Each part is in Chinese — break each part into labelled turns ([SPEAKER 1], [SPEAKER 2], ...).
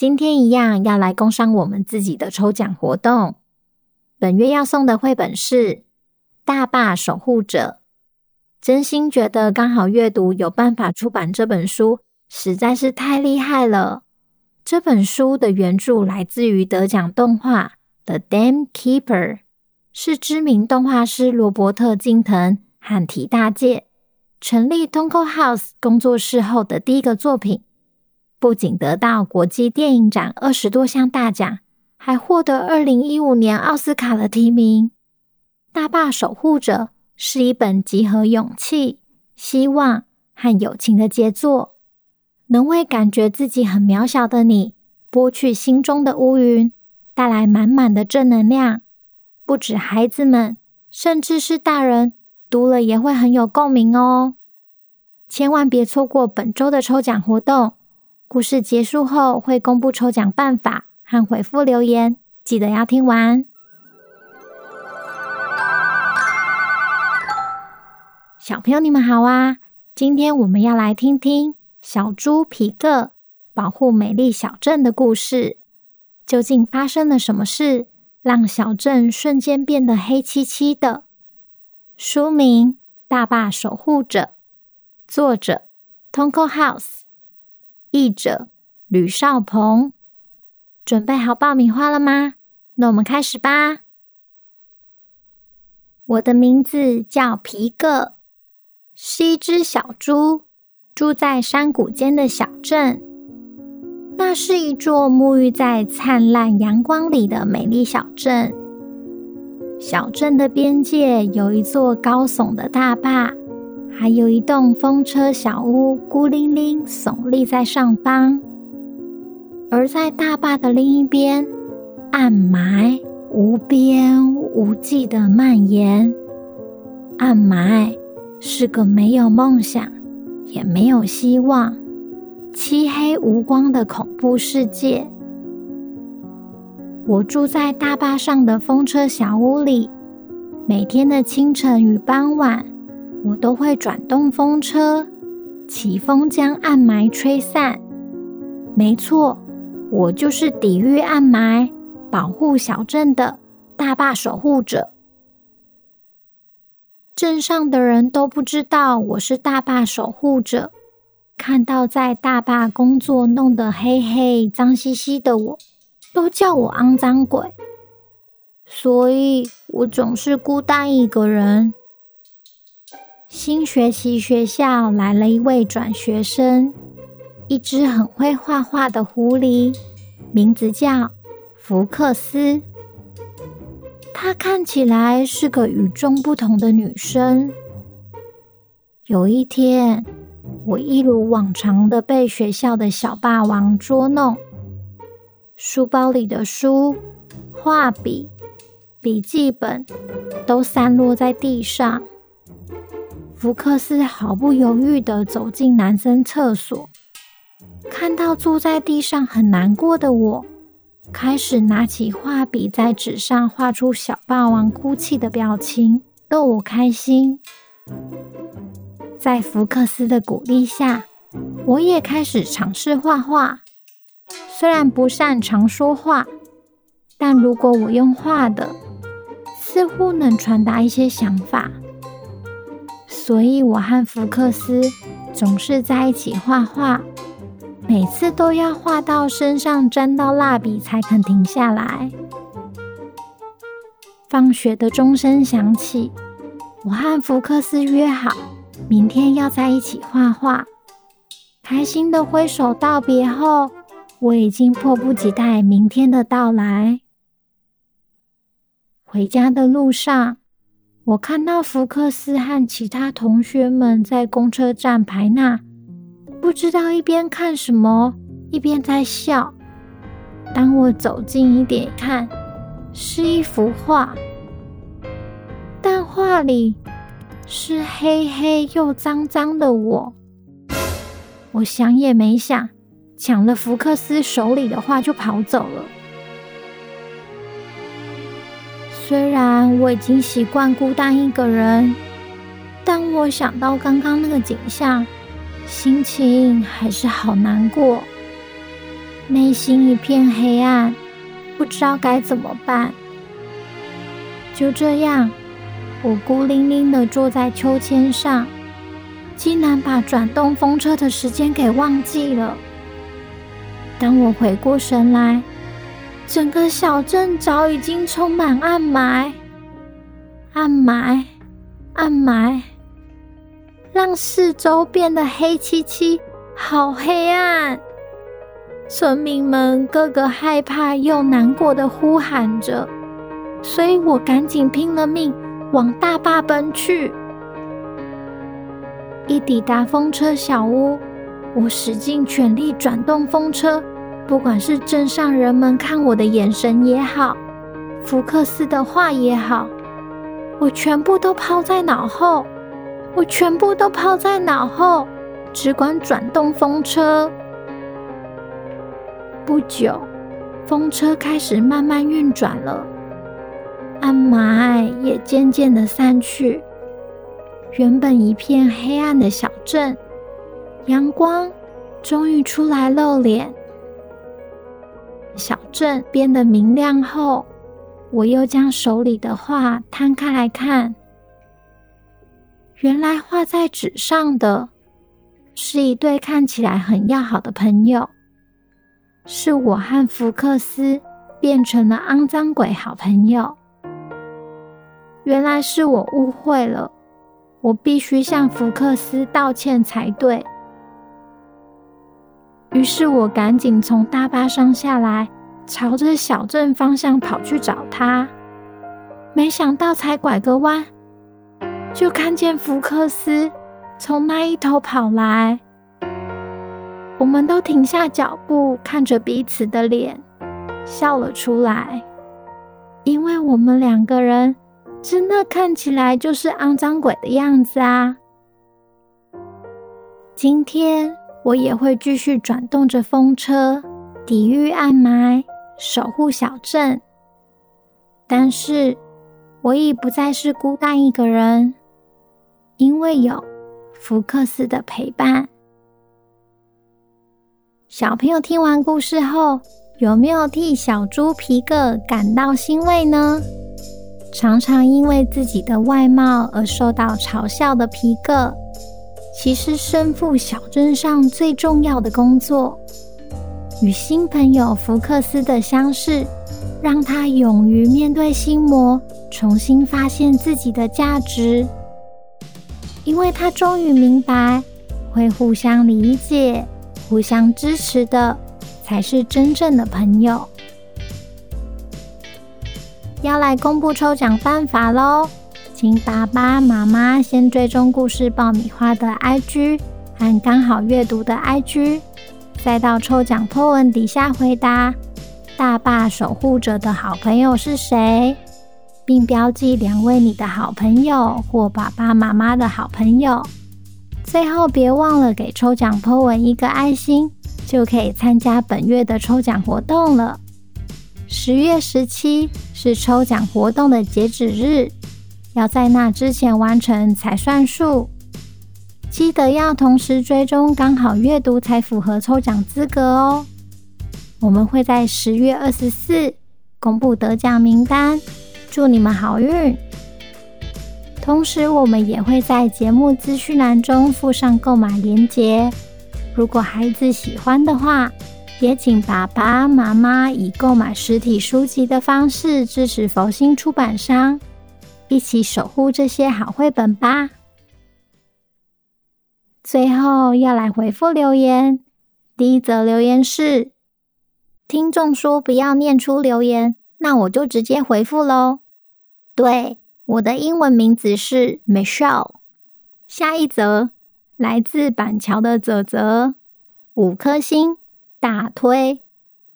[SPEAKER 1] 今天一样要来工商我们自己的抽奖活动。本月要送的绘本是《大坝守护者》。真心觉得刚好阅读有办法出版这本书，实在是太厉害了。这本书的原著来自于得奖动画《The Dam Keeper》，是知名动画师罗伯特·金藤和提大介成立 Tonko House 工作室后的第一个作品。不仅得到国际电影展二十多项大奖，还获得二零一五年奥斯卡的提名。《大坝守护者》是一本集合勇气、希望和友情的杰作，能为感觉自己很渺小的你拨去心中的乌云，带来满满的正能量。不止孩子们，甚至是大人读了也会很有共鸣哦！千万别错过本周的抽奖活动。故事结束后会公布抽奖办法和回复留言，记得要听完。小朋友，你们好啊！今天我们要来听听小猪皮克保护美丽小镇的故事。究竟发生了什么事，让小镇瞬间变得黑漆漆的？书名《大坝守护者》，作者 Tonko House。译者吕绍鹏，准备好爆米花了吗？那我们开始吧。我的名字叫皮个，是一只小猪，住在山谷间的小镇。那是一座沐浴在灿烂阳光里的美丽小镇。小镇的边界有一座高耸的大坝。还有一栋风车小屋，孤零零耸立在上方。而在大坝的另一边，暗霾无边无际的蔓延。暗霾是个没有梦想，也没有希望、漆黑无光的恐怖世界。我住在大坝上的风车小屋里，每天的清晨与傍晚。我都会转动风车，起风将暗霾吹散。没错，我就是抵御暗霾、保护小镇的大坝守护者。镇上的人都不知道我是大坝守护者，看到在大坝工作弄得黑黑、脏兮兮的我，都叫我肮脏鬼。所以我总是孤单一个人。新学期学校来了一位转学生，一只很会画画的狐狸，名字叫福克斯。她看起来是个与众不同的女生。有一天，我一如往常的被学校的小霸王捉弄，书包里的书、画笔、笔记本都散落在地上。福克斯毫不犹豫地走进男生厕所，看到坐在地上很难过的我，开始拿起画笔在纸上画出小霸王哭泣的表情，逗我开心。在福克斯的鼓励下，我也开始尝试画画。虽然不擅长说话，但如果我用画的，似乎能传达一些想法。所以，我和福克斯总是在一起画画，每次都要画到身上沾到蜡笔才肯停下来。放学的钟声响起，我和福克斯约好，明天要在一起画画。开心的挥手道别后，我已经迫不及待明天的到来。回家的路上，我看到福克斯和其他同学们在公车站排那，不知道一边看什么，一边在笑。当我走近一点看，是一幅画，但画里是黑黑又脏脏的我。我想也没想，抢了福克斯手里的画就跑走了。虽然我已经习惯孤单一个人，但我想到刚刚那个景象，心情还是好难过，内心一片黑暗，不知道该怎么办。就这样，我孤零零的坐在秋千上，竟然把转动风车的时间给忘记了。当我回过神来，整个小镇早已经充满暗霾，暗霾，暗霾，让四周变得黑漆漆，好黑暗。村民们个个害怕又难过的呼喊着，所以我赶紧拼了命往大坝奔去。一抵达风车小屋，我使尽全力转动风车。不管是镇上人们看我的眼神也好，福克斯的话也好，我全部都抛在脑后，我全部都抛在脑后，只管转动风车。不久，风车开始慢慢运转了，暗霾也渐渐的散去，原本一片黑暗的小镇，阳光终于出来露脸。小镇变得明亮后，我又将手里的画摊开来看。原来画在纸上的是一对看起来很要好的朋友，是我和福克斯变成了肮脏鬼好朋友。原来是我误会了，我必须向福克斯道歉才对。于是我赶紧从大巴上下来，朝着小镇方向跑去找他。没想到才拐个弯，就看见福克斯从那一头跑来。我们都停下脚步，看着彼此的脸，笑了出来，因为我们两个人真的看起来就是肮脏鬼的样子啊。今天。我也会继续转动着风车，抵御暗霾，守护小镇。但是，我已不再是孤单一个人，因为有福克斯的陪伴。小朋友听完故事后，有没有替小猪皮克感到欣慰呢？常常因为自己的外貌而受到嘲笑的皮克。其实身负小镇上最重要的工作，与新朋友福克斯的相识，让他勇于面对心魔，重新发现自己的价值。因为他终于明白，会互相理解、互相支持的，才是真正的朋友。要来公布抽奖办法喽！请爸爸妈妈先追踪故事爆米花的 IG 和刚好阅读的 IG，再到抽奖 po 文底下回答“大坝守护者的好朋友是谁”，并标记两位你的好朋友或爸爸妈妈的好朋友。最后别忘了给抽奖 po 文一个爱心，就可以参加本月的抽奖活动了。十月十七是抽奖活动的截止日。要在那之前完成才算数，记得要同时追踪刚好阅读才符合抽奖资格哦。我们会在十月二十四公布得奖名单，祝你们好运。同时，我们也会在节目资讯栏中附上购买链接。如果孩子喜欢的话，也请爸爸妈妈以购买实体书籍的方式支持佛心出版商，一起守护这些好绘本吧。最后要来回复留言，第一则留言是听众说不要念出留言，那我就直接回复喽。对，我的英文名字是 Michelle。下一则来自板桥的泽泽，五颗星。大推，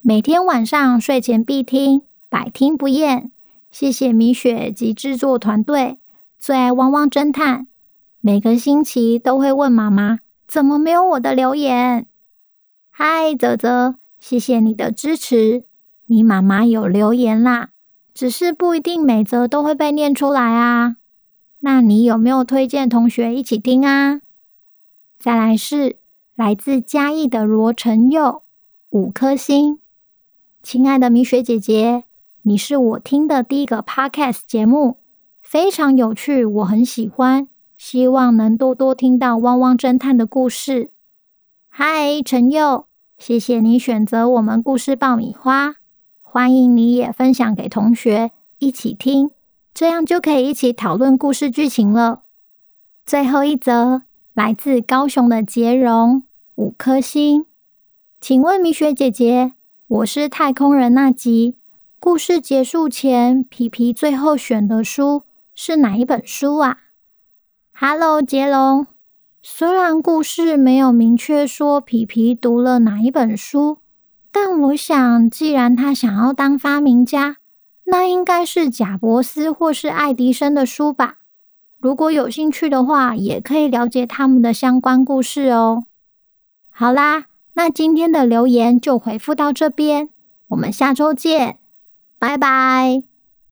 [SPEAKER 1] 每天晚上睡前必听，百听不厌。谢谢米雪及制作团队，最爱汪汪侦探。每个星期都会问妈妈，怎么没有我的留言？嗨，泽泽，谢谢你的支持。你妈妈有留言啦，只是不一定每则都会被念出来啊。那你有没有推荐同学一起听啊？再来是来自嘉义的罗成佑。五颗星，亲爱的米雪姐姐，你是我听的第一个 podcast 节目，非常有趣，我很喜欢，希望能多多听到汪汪侦探的故事。嗨，陈佑，谢谢你选择我们故事爆米花，欢迎你也分享给同学一起听，这样就可以一起讨论故事剧情了。最后一则来自高雄的杰荣，五颗星。请问米雪姐姐，我是太空人那集故事结束前，皮皮最后选的书是哪一本书啊？Hello，杰龙。虽然故事没有明确说皮皮读了哪一本书，但我想，既然他想要当发明家，那应该是贾伯斯或是爱迪生的书吧。如果有兴趣的话，也可以了解他们的相关故事哦。好啦。那今天的留言就回复到这边，我们下周见，拜拜。